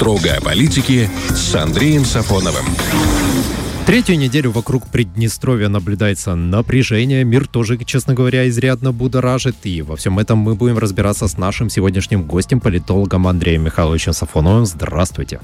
Строго о политике с Андреем Сафоновым. Третью неделю вокруг Приднестровья наблюдается напряжение. Мир тоже, честно говоря, изрядно будоражит. И во всем этом мы будем разбираться с нашим сегодняшним гостем, политологом Андреем Михайловичем Сафоновым. Здравствуйте.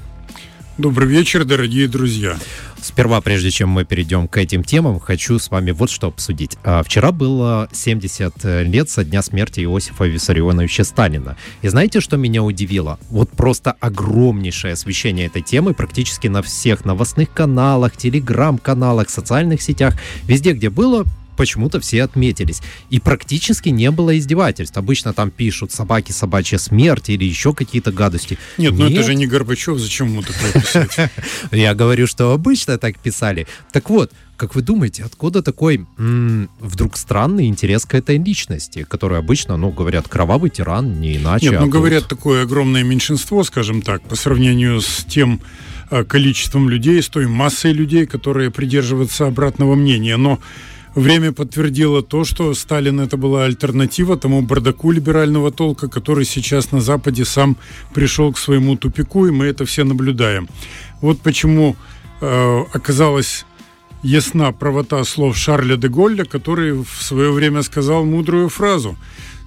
Добрый вечер, дорогие друзья. Сперва, прежде чем мы перейдем к этим темам, хочу с вами вот что обсудить. А, вчера было 70 лет со дня смерти Иосифа Виссарионовича Сталина. И знаете, что меня удивило? Вот просто огромнейшее освещение этой темы практически на всех новостных каналах, телеграм-каналах, социальных сетях. Везде, где было, почему-то все отметились. И практически не было издевательств. Обычно там пишут собаки, собачья смерть или еще какие-то гадости. Нет, ну это же не Горбачев, зачем ему такое писать? Я говорю, что обычно так писали. Так вот, как вы думаете, откуда такой м- вдруг странный интерес к этой личности, который обычно, ну, говорят, кровавый тиран, не иначе. Нет, а ну, тут- говорят, такое огромное меньшинство, скажем так, по сравнению с тем э, количеством людей, с той массой людей, которые придерживаются обратного мнения. Но время подтвердило то, что Сталин это была альтернатива тому бардаку либерального толка, который сейчас на Западе сам пришел к своему тупику, и мы это все наблюдаем. Вот почему э, оказалось ясна правота слов Шарля де Голля, который в свое время сказал мудрую фразу.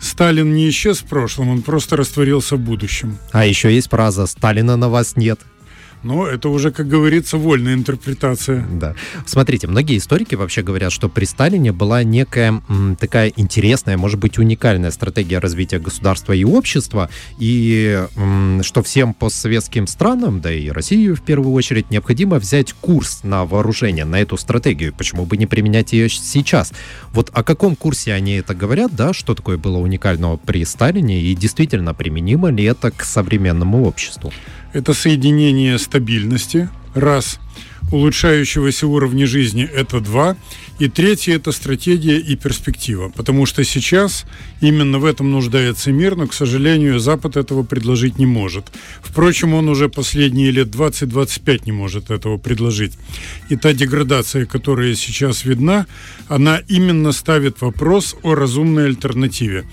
Сталин не исчез в прошлом, он просто растворился в будущем. А еще есть фраза «Сталина на вас нет». Но это уже, как говорится, вольная интерпретация. Да. Смотрите, многие историки вообще говорят, что при Сталине была некая м, такая интересная, может быть, уникальная стратегия развития государства и общества, и м, что всем постсоветским странам, да и Россию в первую очередь, необходимо взять курс на вооружение, на эту стратегию. Почему бы не применять ее сейчас? Вот о каком курсе они это говорят, да, что такое было уникального при Сталине, и действительно применимо ли это к современному обществу? Это соединение стабильности, раз, улучшающегося уровня жизни – это два, и третье – это стратегия и перспектива, потому что сейчас именно в этом нуждается мир, но, к сожалению, Запад этого предложить не может. Впрочем, он уже последние лет 20-25 не может этого предложить. И та деградация, которая сейчас видна, она именно ставит вопрос о разумной альтернативе.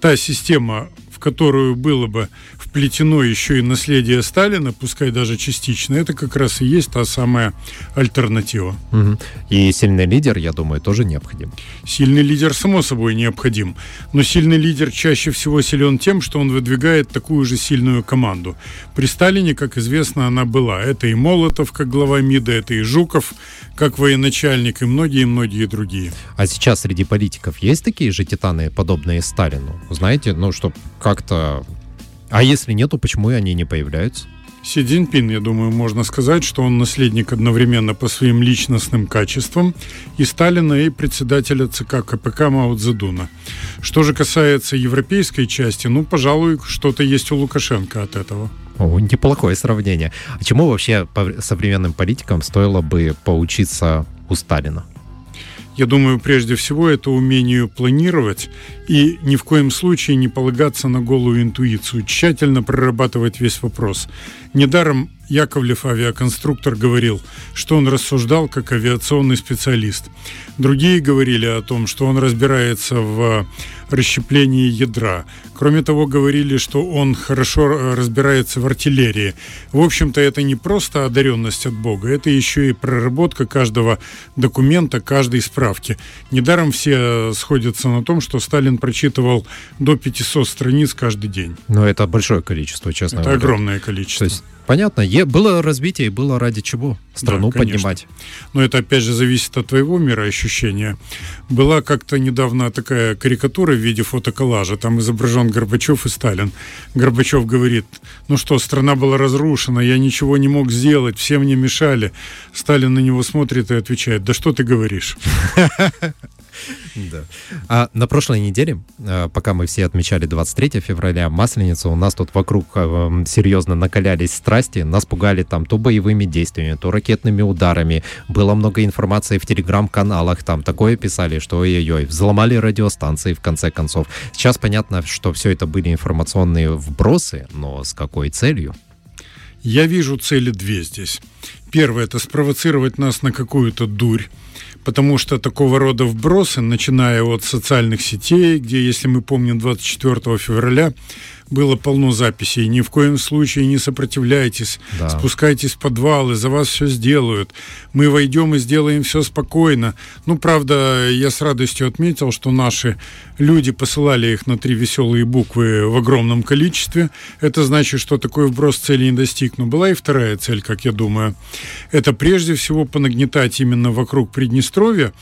Та система, которую было бы вплетено еще и наследие Сталина, пускай даже частично, это как раз и есть та самая альтернатива. Мгм. И сильный лидер, я думаю, тоже необходим. Сильный лидер, само собой, необходим. Но сильный лидер чаще всего силен тем, что он выдвигает такую же сильную команду. При Сталине, как известно, она была. Это и Молотов, как глава МИДа, это и Жуков, как военачальник, и многие-многие другие. А сейчас среди политиков есть такие же титаны, подобные Сталину? Знаете, ну, что как-то... А если нету, почему они не появляются? Си Цзиньпин, я думаю, можно сказать, что он наследник одновременно по своим личностным качествам и Сталина, и председателя ЦК КПК Мао Цзэдуна. Что же касается европейской части, ну, пожалуй, что-то есть у Лукашенко от этого. О, неплохое сравнение. А чему вообще современным политикам стоило бы поучиться у Сталина? Я думаю, прежде всего, это умению планировать и ни в коем случае не полагаться на голую интуицию, тщательно прорабатывать весь вопрос. Недаром Яковлев, авиаконструктор, говорил, что он рассуждал как авиационный специалист. Другие говорили о том, что он разбирается в расщеплении ядра. Кроме того, говорили, что он хорошо разбирается в артиллерии. В общем-то, это не просто одаренность от Бога, это еще и проработка каждого документа, каждой справки. Недаром все сходятся на том, что Сталин прочитывал до 500 страниц каждый день. Ну, это большое количество, честно Это говоря. огромное То количество. есть, понятно, было развитие было ради чего? Страну Да, конечно. поднимать. Но это опять же зависит от твоего мироощущения. Была как-то недавно такая карикатура в виде фотоколлажа. Там изображен Горбачев и Сталин. Горбачев говорит, ну что, страна была разрушена, я ничего не мог сделать, все мне мешали. Сталин на него смотрит и отвечает, да что ты говоришь? Да. А на прошлой неделе, э, пока мы все отмечали 23 февраля, Масленицу, у нас тут вокруг э, серьезно накалялись страсти, нас пугали там то боевыми действиями, то ракетными ударами. Было много информации в телеграм-каналах, там такое писали, что ой-ой-ой, взломали радиостанции в конце концов. Сейчас понятно, что все это были информационные вбросы, но с какой целью? Я вижу цели две здесь. Первое – это спровоцировать нас на какую-то дурь, потому что такого рода вбросы, начиная от социальных сетей, где, если мы помним, 24 февраля было полно записей. Ни в коем случае не сопротивляйтесь, да. спускайтесь в подвалы, за вас все сделают. Мы войдем и сделаем все спокойно. Ну, правда, я с радостью отметил, что наши люди посылали их на три веселые буквы в огромном количестве. Это значит, что такой вброс цели не достиг. Но была и вторая цель, как я думаю. Это прежде всего понагнетать именно вокруг Приднестровья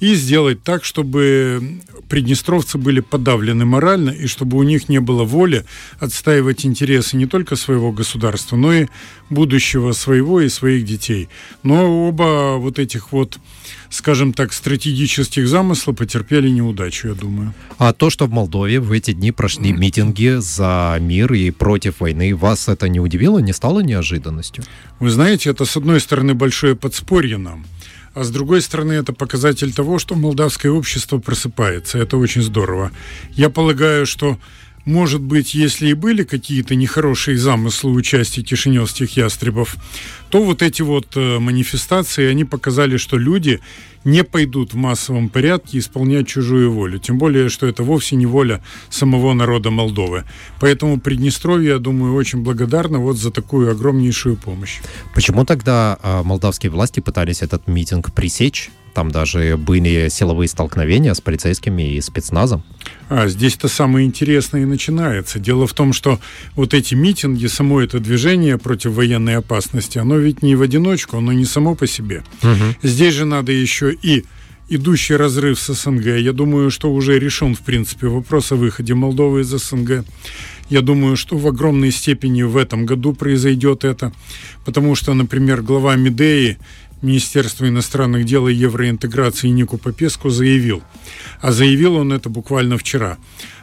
и сделать так, чтобы приднестровцы были подавлены морально и чтобы у них не было воли отстаивать интересы не только своего государства, но и будущего своего и своих детей. Но оба вот этих вот скажем так, стратегических замыслов потерпели неудачу, я думаю. А то, что в Молдове в эти дни прошли митинги за мир и против войны, вас это не удивило, не стало неожиданностью? Вы знаете, это, с одной стороны, большое подспорье нам, а с другой стороны, это показатель того, что молдавское общество просыпается. Это очень здорово. Я полагаю, что может быть, если и были какие-то нехорошие замыслы у части кишиневских ястребов, то вот эти вот э, манифестации, они показали, что люди не пойдут в массовом порядке исполнять чужую волю. Тем более, что это вовсе не воля самого народа Молдовы. Поэтому Приднестровье, я думаю, очень благодарно вот за такую огромнейшую помощь. Почему тогда э, молдавские власти пытались этот митинг пресечь? Там даже были силовые столкновения с полицейскими и спецназом. А здесь-то самое интересное и начинается. Дело в том, что вот эти митинги, само это движение против военной опасности, оно ведь не в одиночку, оно не само по себе. Угу. Здесь же надо еще и идущий разрыв с СНГ. Я думаю, что уже решен, в принципе, вопрос о выходе Молдовы из СНГ. Я думаю, что в огромной степени в этом году произойдет это, потому что, например, глава Медеи Министерства иностранных дел и евроинтеграции Нику Попеску заявил, а заявил он это буквально вчера,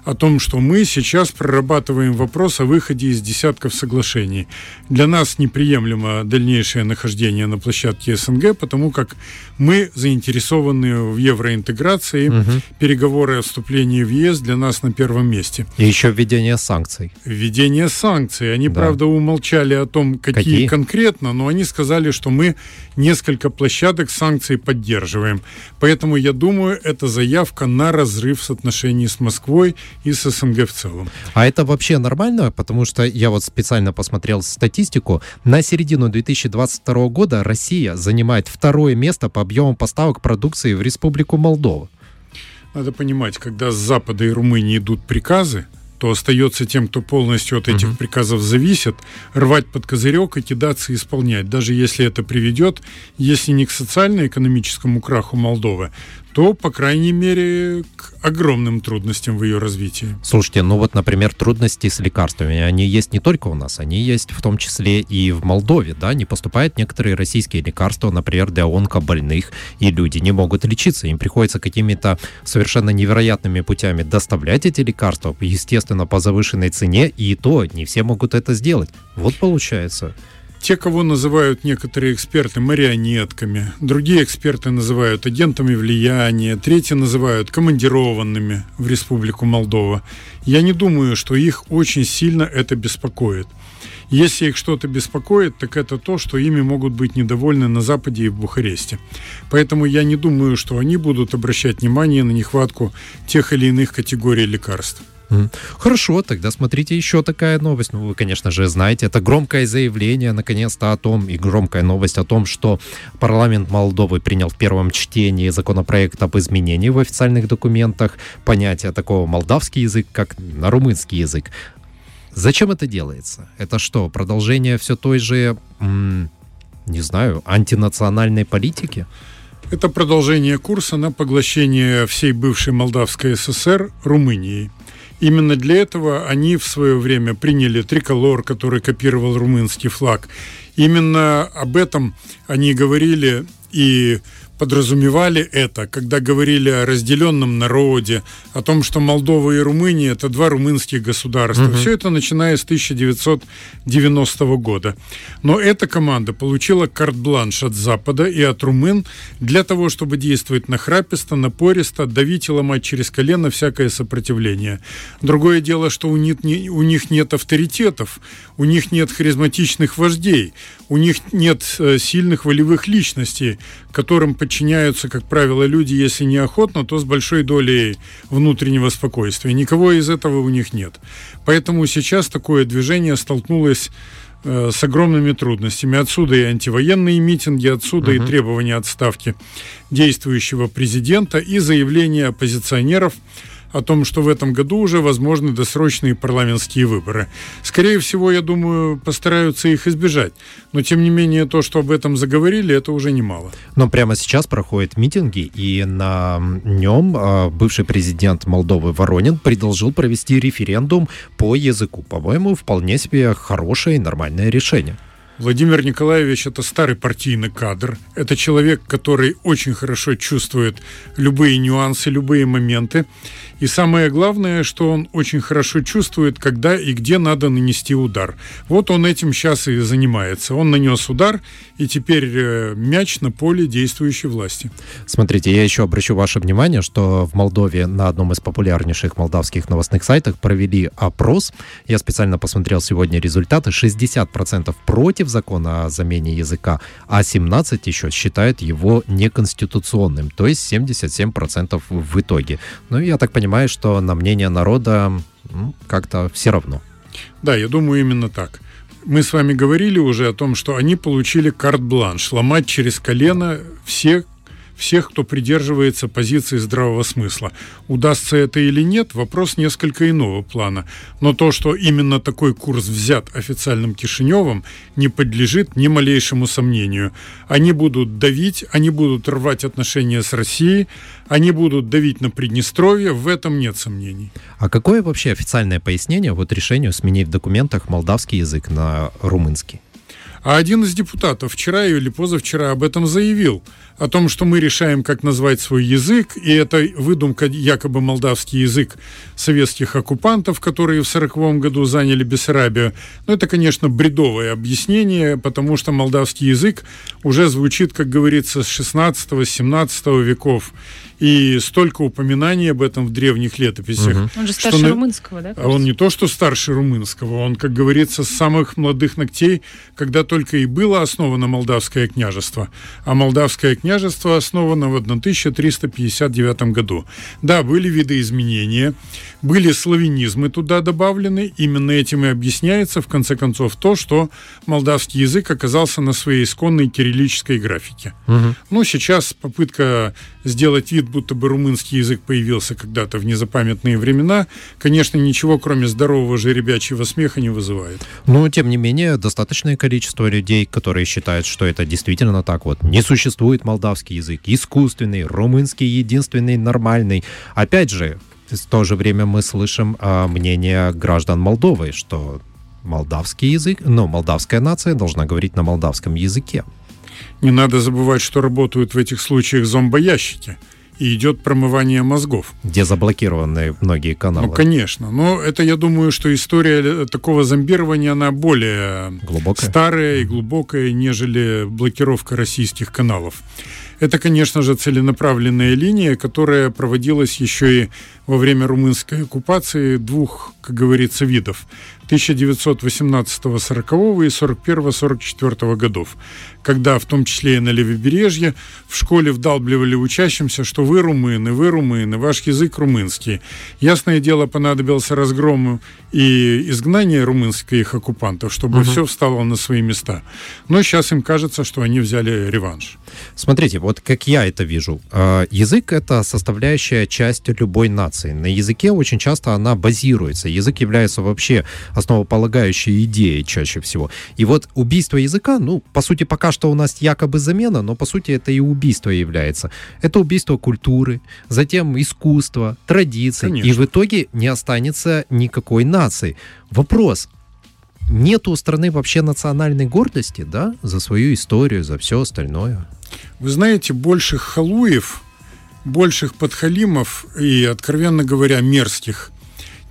о том, что мы сейчас прорабатываем вопрос о выходе из десятков соглашений. Для нас неприемлемо дальнейшее нахождение на площадке СНГ, потому как мы заинтересованы в евроинтеграции, угу. переговоры о вступлении в ЕС для нас на первом месте. И еще введение санкций. Введение санкций. Они, да. правда, умолчали о том, какие, какие конкретно, но они сказали, что мы несколько площадок санкций поддерживаем. Поэтому, я думаю, это заявка на разрыв с отношений с Москвой и с СНГ в целом. А это вообще нормально? Потому что я вот специально посмотрел статистику. На середину 2022 года Россия занимает второе место по объему поставок продукции в Республику Молдова. Надо понимать, когда с Запада и Румынии идут приказы, то остается тем, кто полностью от этих угу. приказов зависит, рвать под козырек и кидаться и исполнять. Даже если это приведет, если не к социально-экономическому краху Молдовы, то, по крайней мере, к огромным трудностям в ее развитии. Слушайте, ну вот, например, трудности с лекарствами, они есть не только у нас, они есть в том числе и в Молдове, да, не поступают некоторые российские лекарства, например, для онкобольных, и люди не могут лечиться, им приходится какими-то совершенно невероятными путями доставлять эти лекарства, естественно, по завышенной цене, и то не все могут это сделать. Вот получается. Те, кого называют некоторые эксперты марионетками, другие эксперты называют агентами влияния, третьи называют командированными в Республику Молдова. Я не думаю, что их очень сильно это беспокоит. Если их что-то беспокоит, так это то, что ими могут быть недовольны на Западе и в Бухаресте. Поэтому я не думаю, что они будут обращать внимание на нехватку тех или иных категорий лекарств. Хорошо, тогда смотрите еще такая новость. Ну, вы, конечно же, знаете, это громкое заявление, наконец-то, о том, и громкая новость о том, что парламент Молдовы принял в первом чтении законопроект об изменении в официальных документах понятия такого молдавский язык, как на румынский язык. Зачем это делается? Это что, продолжение все той же, не знаю, антинациональной политики? Это продолжение курса на поглощение всей бывшей Молдавской ССР Румынией. Именно для этого они в свое время приняли триколор, который копировал румынский флаг. Именно об этом они говорили и подразумевали это, когда говорили о разделенном народе, о том, что Молдова и Румыния это два румынских государства. Угу. Все это начиная с 1990 года. Но эта команда получила карт-бланш от Запада и от румын для того, чтобы действовать нахраписто, напористо, давить и ломать через колено всякое сопротивление. Другое дело, что у них, у них нет авторитетов, у них нет харизматичных вождей, у них нет э, сильных волевых личностей, которым подчиняются, как правило, люди, если не охотно, то с большой долей внутреннего спокойствия. Никого из этого у них нет. Поэтому сейчас такое движение столкнулось э, с огромными трудностями. Отсюда и антивоенные митинги, отсюда uh-huh. и требования отставки действующего президента и заявления оппозиционеров о том, что в этом году уже возможны досрочные парламентские выборы. Скорее всего, я думаю, постараются их избежать. Но, тем не менее, то, что об этом заговорили, это уже немало. Но прямо сейчас проходят митинги, и на нем а, бывший президент Молдовы Воронин предложил провести референдум по языку. По-моему, вполне себе хорошее и нормальное решение. Владимир Николаевич – это старый партийный кадр. Это человек, который очень хорошо чувствует любые нюансы, любые моменты. И самое главное, что он очень хорошо чувствует, когда и где надо нанести удар. Вот он этим сейчас и занимается. Он нанес удар, и теперь э, мяч на поле действующей власти. Смотрите, я еще обращу ваше внимание, что в Молдове на одном из популярнейших молдавских новостных сайтах провели опрос. Я специально посмотрел сегодня результаты. 60% против закона о замене языка, а 17% еще считают его неконституционным. То есть 77% в итоге. Ну, я так понимаю, что на мнение народа как-то все равно. Да, я думаю именно так. Мы с вами говорили уже о том, что они получили карт-бланш, ломать через колено все всех, кто придерживается позиции здравого смысла. Удастся это или нет, вопрос несколько иного плана. Но то, что именно такой курс взят официальным Кишиневым, не подлежит ни малейшему сомнению. Они будут давить, они будут рвать отношения с Россией, они будут давить на Приднестровье, в этом нет сомнений. А какое вообще официальное пояснение вот решению сменить в документах молдавский язык на румынский? А один из депутатов вчера или позавчера об этом заявил – о том, что мы решаем, как назвать свой язык, и это выдумка якобы молдавский язык советских оккупантов, которые в 1940 году заняли Бессарабию. Но это, конечно, бредовое объяснение, потому что молдавский язык уже звучит, как говорится, с 16-17 веков и столько упоминаний об этом в древних летописях. Угу. Он же старше что, румынского, да? А он не то, что старше румынского, он, как говорится, с самых молодых ногтей, когда только и было основано Молдавское княжество. А Молдавское княжество основано в 1359 году. Да, были видоизменения, были славянизмы туда добавлены. Именно этим и объясняется, в конце концов, то, что молдавский язык оказался на своей исконной кириллической графике. Угу. Ну, сейчас попытка сделать вид, будто бы румынский язык появился когда-то в незапамятные времена, конечно, ничего, кроме здорового жеребячьего смеха, не вызывает. Но, тем не менее, достаточное количество людей, которые считают, что это действительно так вот. Не существует молдавский язык, искусственный, румынский единственный нормальный. Опять же, в то же время мы слышим а, мнение граждан Молдовы, что молдавский язык, ну, молдавская нация должна говорить на молдавском языке. Не надо забывать, что работают в этих случаях зомбоящики и идет промывание мозгов. Где заблокированы многие каналы. Ну, конечно. Но это, я думаю, что история такого зомбирования, она более глубокая. старая и глубокая, нежели блокировка российских каналов. Это, конечно же, целенаправленная линия, которая проводилась еще и во время румынской оккупации двух, как говорится, видов. 1918-40 и 41-44 годов, когда в том числе и на левобережье в школе вдалбливали учащимся, что вы румыны, вы румыны, ваш язык румынский. Ясное дело, понадобился разгром и изгнание румынских оккупантов, чтобы угу. все встало на свои места. Но сейчас им кажется, что они взяли реванш. Смотрите, вот как я это вижу. А, язык — это составляющая часть любой нации. На языке очень часто она базируется. Язык является вообще основополагающей идеей чаще всего. И вот убийство языка, ну, по сути, пока что у нас якобы замена, но по сути это и убийство является. Это убийство культуры, затем искусства, традиций. Конечно. И в итоге не останется никакой нации. Вопрос, нет у страны вообще национальной гордости, да, за свою историю, за все остальное. Вы знаете, больших халуев, больших подхалимов и, откровенно говоря, мерзких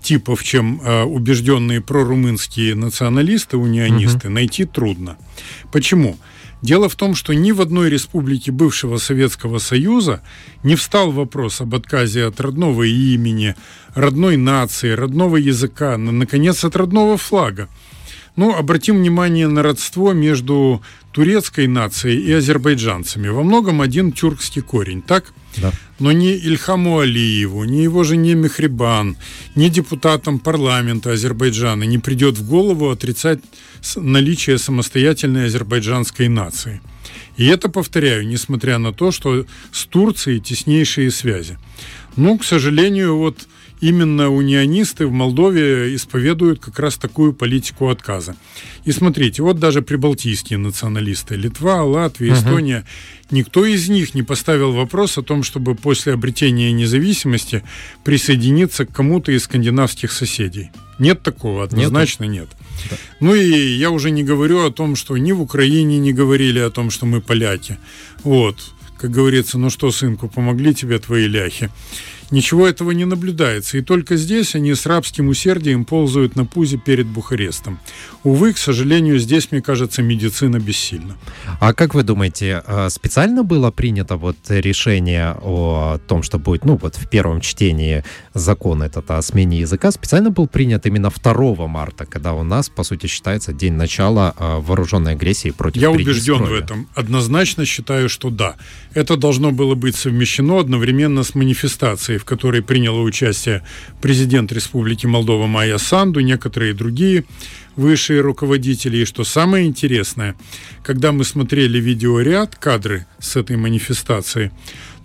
типов, чем э, убежденные прорумынские националисты, унионисты, угу. найти трудно. Почему? Дело в том, что ни в одной республике бывшего Советского Союза не встал вопрос об отказе от родного имени, родной нации, родного языка, наконец, от родного флага. Ну, обратим внимание на родство между турецкой нацией и азербайджанцами. Во многом один тюркский корень, так? Да. Но ни Ильхаму Алиеву, ни его жене Мехрибан, ни депутатам парламента Азербайджана не придет в голову отрицать наличие самостоятельной азербайджанской нации. И это, повторяю, несмотря на то, что с Турцией теснейшие связи. Ну, к сожалению, вот именно унионисты в Молдове исповедуют как раз такую политику отказа. И смотрите, вот даже прибалтийские националисты, Литва, Латвия, угу. Эстония, никто из них не поставил вопрос о том, чтобы после обретения независимости присоединиться к кому-то из скандинавских соседей. Нет такого, однозначно нет. нет. Да. Ну и я уже не говорю о том, что ни в Украине не говорили о том, что мы поляки. Вот, как говорится, ну что, сынку, помогли тебе твои ляхи. Ничего этого не наблюдается, и только здесь они с рабским усердием ползают на пузе перед Бухарестом. Увы, к сожалению, здесь, мне кажется, медицина бессильна. А как вы думаете, э, специально было принято вот решение о том, что будет, ну вот в первом чтении закон этот о смене языка, специально был принят именно 2 марта, когда у нас, по сути, считается день начала э, вооруженной агрессии против Я убежден в этом. Однозначно считаю, что да. Это должно было быть совмещено одновременно с манифестацией, в которой приняло участие президент Республики Молдова Майя Санду, некоторые другие высшие руководители. И что самое интересное, когда мы смотрели видеоряд, кадры с этой манифестации,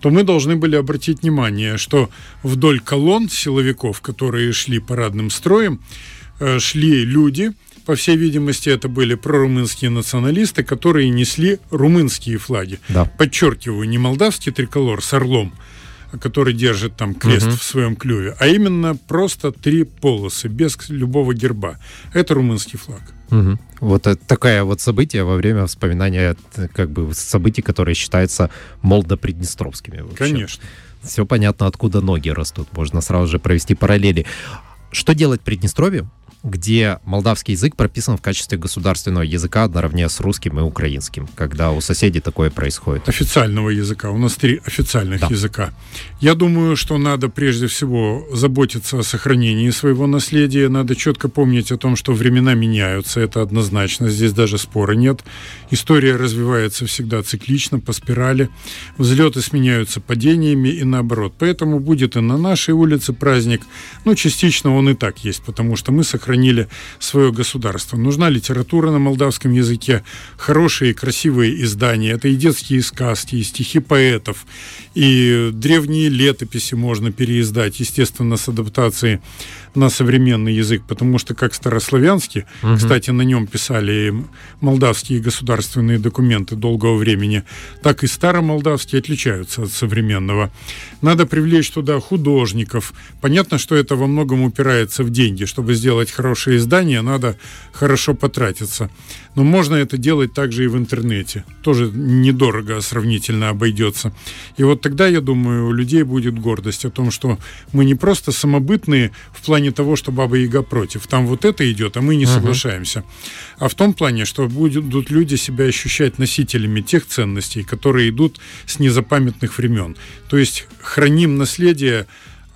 то мы должны были обратить внимание, что вдоль колонн силовиков, которые шли парадным строем, э, шли люди, по всей видимости, это были прорумынские националисты, которые несли румынские флаги. Да. Подчеркиваю, не молдавский триколор с орлом, который держит там крест угу. в своем клюве, а именно просто три полосы, без любого герба. Это румынский флаг. Угу. Вот это такое вот событие во время вспоминания как бы событий, которые считаются молдо-приднестровскими. Вообще. Конечно. Все понятно, откуда ноги растут. Можно сразу же провести параллели. Что делать Приднестровью? Где молдавский язык прописан в качестве государственного языка наравне с русским и украинским, когда у соседей такое происходит. Официального языка. У нас три официальных да. языка. Я думаю, что надо прежде всего заботиться о сохранении своего наследия. Надо четко помнить о том, что времена меняются. Это однозначно. Здесь даже спора нет. История развивается всегда циклично, по спирали. Взлеты сменяются падениями и наоборот. Поэтому будет и на нашей улице праздник. Ну, частично он и так есть, потому что мы сохраняем сохранили свое государство. Нужна литература на молдавском языке, хорошие, красивые издания. Это и детские сказки, и стихи поэтов, и древние летописи можно переиздать, естественно, с адаптацией на современный язык, потому что как старославянский, угу. кстати, на нем писали молдавские государственные документы долгого времени, так и старомолдавские отличаются от современного. Надо привлечь туда художников. Понятно, что это во многом упирается в деньги. Чтобы сделать хорошее издание, надо хорошо потратиться. Но можно это делать также и в интернете. Тоже недорого сравнительно обойдется. И вот тогда, я думаю, у людей будет гордость о том, что мы не просто самобытные в плане того, что Баба Яга против. Там вот это идет, а мы не uh-huh. соглашаемся. А в том плане, что будут люди себя ощущать носителями тех ценностей, которые идут с незапамятных времен. То есть храним наследие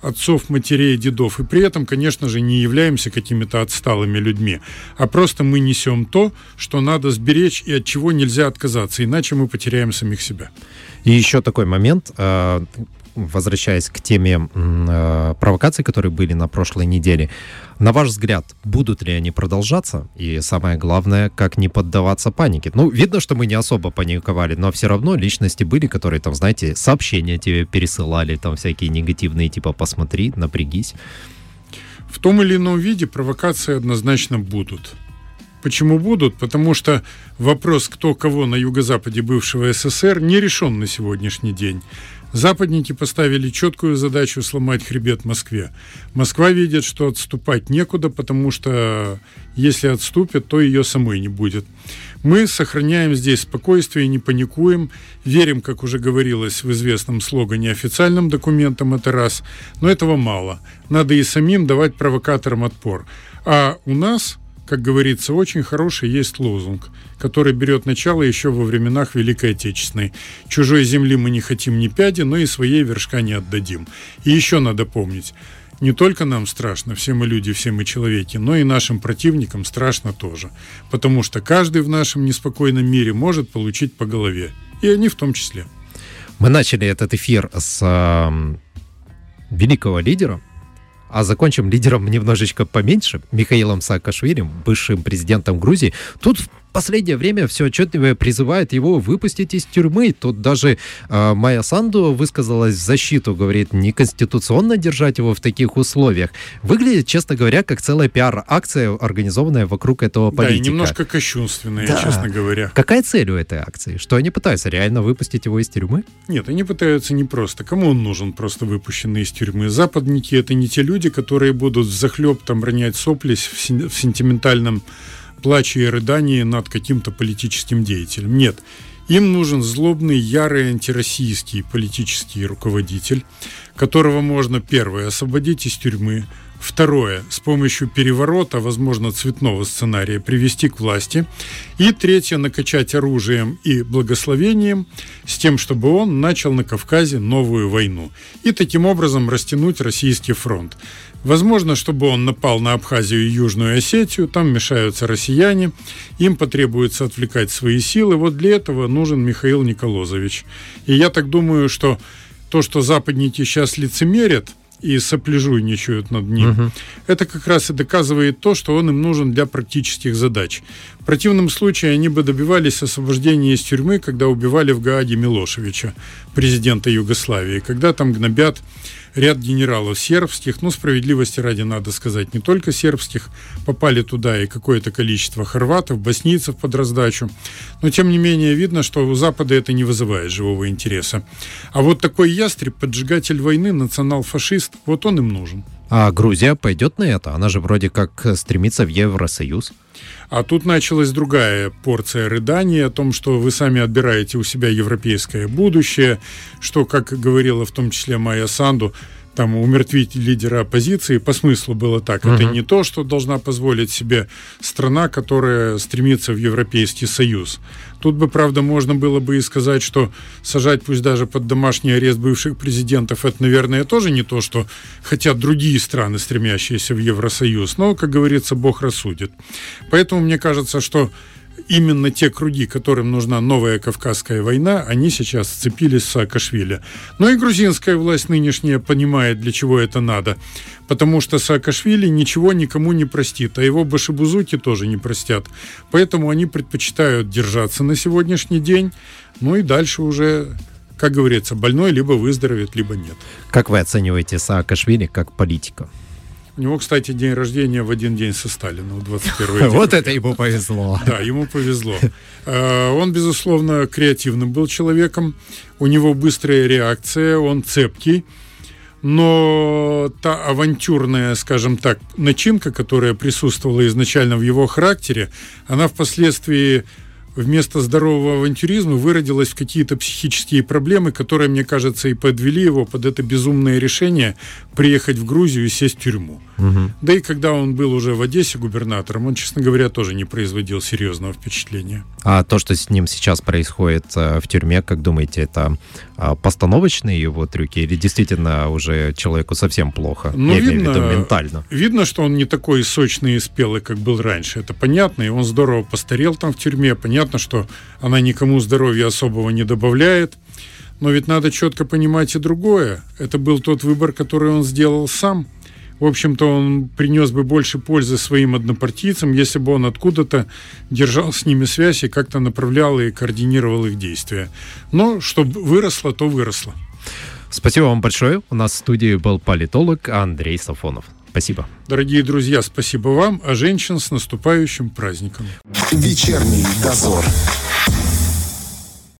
отцов, матерей, дедов. И при этом, конечно же, не являемся какими-то отсталыми людьми, а просто мы несем то, что надо сберечь и от чего нельзя отказаться, иначе мы потеряем самих себя. И еще такой момент, а, возвращаясь к теме э, провокаций, которые были на прошлой неделе, на ваш взгляд, будут ли они продолжаться? И самое главное, как не поддаваться панике? Ну, видно, что мы не особо паниковали, но все равно личности были, которые там, знаете, сообщения тебе пересылали, там всякие негативные, типа «посмотри, напрягись». В том или ином виде провокации однозначно будут. Почему будут? Потому что вопрос, кто кого на юго-западе бывшего СССР, не решен на сегодняшний день. Западники поставили четкую задачу сломать хребет Москве. Москва видит, что отступать некуда, потому что если отступит, то ее самой не будет. Мы сохраняем здесь спокойствие, не паникуем, верим, как уже говорилось в известном слогане, официальным документам это раз, но этого мало. Надо и самим давать провокаторам отпор. А у нас как говорится, очень хороший есть лозунг, который берет начало еще во временах Великой Отечественной. Чужой земли мы не хотим ни пяди, но и своей вершка не отдадим. И еще надо помнить, не только нам страшно, все мы люди, все мы человеки, но и нашим противникам страшно тоже. Потому что каждый в нашем неспокойном мире может получить по голове. И они в том числе. Мы начали этот эфир с э, великого лидера, а закончим лидером немножечко поменьше, Михаилом Саакашвили, бывшим президентом Грузии. Тут последнее время все отчетливо призывает его выпустить из тюрьмы. Тут даже э, Майя Санду высказалась в защиту, говорит, неконституционно держать его в таких условиях. Выглядит, честно говоря, как целая пиар-акция, организованная вокруг этого политика. Да, и немножко кощунственная, да. честно говоря. Какая цель у этой акции? Что они пытаются? Реально выпустить его из тюрьмы? Нет, они пытаются не просто. Кому он нужен, просто выпущенный из тюрьмы? Западники — это не те люди, которые будут захлеб там ронять сопли в сентиментальном плаче и рыдании над каким-то политическим деятелем. Нет. Им нужен злобный, ярый антироссийский политический руководитель, которого можно, первое, освободить из тюрьмы, Второе, с помощью переворота, возможно, цветного сценария, привести к власти. И третье, накачать оружием и благословением с тем, чтобы он начал на Кавказе новую войну. И таким образом растянуть российский фронт. Возможно, чтобы он напал на Абхазию и Южную Осетию, там мешаются россияне, им потребуется отвлекать свои силы. Вот для этого нужен Михаил Николозович. И я так думаю, что то, что западники сейчас лицемерят – и сопляжуйничают над ним. Угу. Это как раз и доказывает то, что он им нужен для практических задач. В противном случае они бы добивались освобождения из тюрьмы, когда убивали в Гааге Милошевича, президента Югославии, когда там гнобят ряд генералов сербских, ну, справедливости ради надо сказать, не только сербских, попали туда и какое-то количество хорватов, боснийцев под раздачу, но тем не менее видно, что у Запада это не вызывает живого интереса. А вот такой ястреб, поджигатель войны, национал-фашист, вот он им нужен. А Грузия пойдет на это? Она же вроде как стремится в Евросоюз. А тут началась другая порция рыданий о том, что вы сами отбираете у себя европейское будущее, что, как говорила в том числе Майя Санду, там умертвить лидера оппозиции по смыслу было так. Угу. Это не то, что должна позволить себе страна, которая стремится в Европейский Союз. Тут бы, правда, можно было бы и сказать, что сажать пусть даже под домашний арест бывших президентов, это, наверное, тоже не то, что хотят другие страны, стремящиеся в Евросоюз. Но, как говорится, Бог рассудит. Поэтому мне кажется, что именно те круги, которым нужна новая Кавказская война, они сейчас сцепились с Саакашвили. Но и грузинская власть нынешняя понимает, для чего это надо. Потому что Саакашвили ничего никому не простит, а его башибузуки тоже не простят. Поэтому они предпочитают держаться на сегодняшний день, ну и дальше уже как говорится, больной либо выздоровеет, либо нет. Как вы оцениваете Саакашвили как политика? У него, кстати, день рождения в один день со Сталином, 21 декабря. Вот это ему повезло. Да, ему повезло. Э, он, безусловно, креативным был человеком. У него быстрая реакция, он цепкий. Но та авантюрная, скажем так, начинка, которая присутствовала изначально в его характере, она впоследствии вместо здорового авантюризма выродилась в какие-то психические проблемы, которые, мне кажется, и подвели его под это безумное решение приехать в Грузию и сесть в тюрьму. Угу. Да и когда он был уже в Одессе губернатором, он, честно говоря, тоже не производил серьезного впечатления. А то, что с ним сейчас происходит э, в тюрьме, как думаете, это а, постановочные его трюки или действительно уже человеку совсем плохо? Ну, Я видно, виду, ментально. Видно, что он не такой сочный и спелый, как был раньше. Это понятно, и он здорово постарел там в тюрьме. Понятно, что она никому здоровья особого не добавляет. Но ведь надо четко понимать и другое. Это был тот выбор, который он сделал сам – в общем-то, он принес бы больше пользы своим однопартийцам, если бы он откуда-то держал с ними связь и как-то направлял и координировал их действия. Но чтобы выросло, то выросло. Спасибо вам большое. У нас в студии был политолог Андрей Сафонов. Спасибо. Дорогие друзья, спасибо вам, а женщин с наступающим праздником. Вечерний дозор.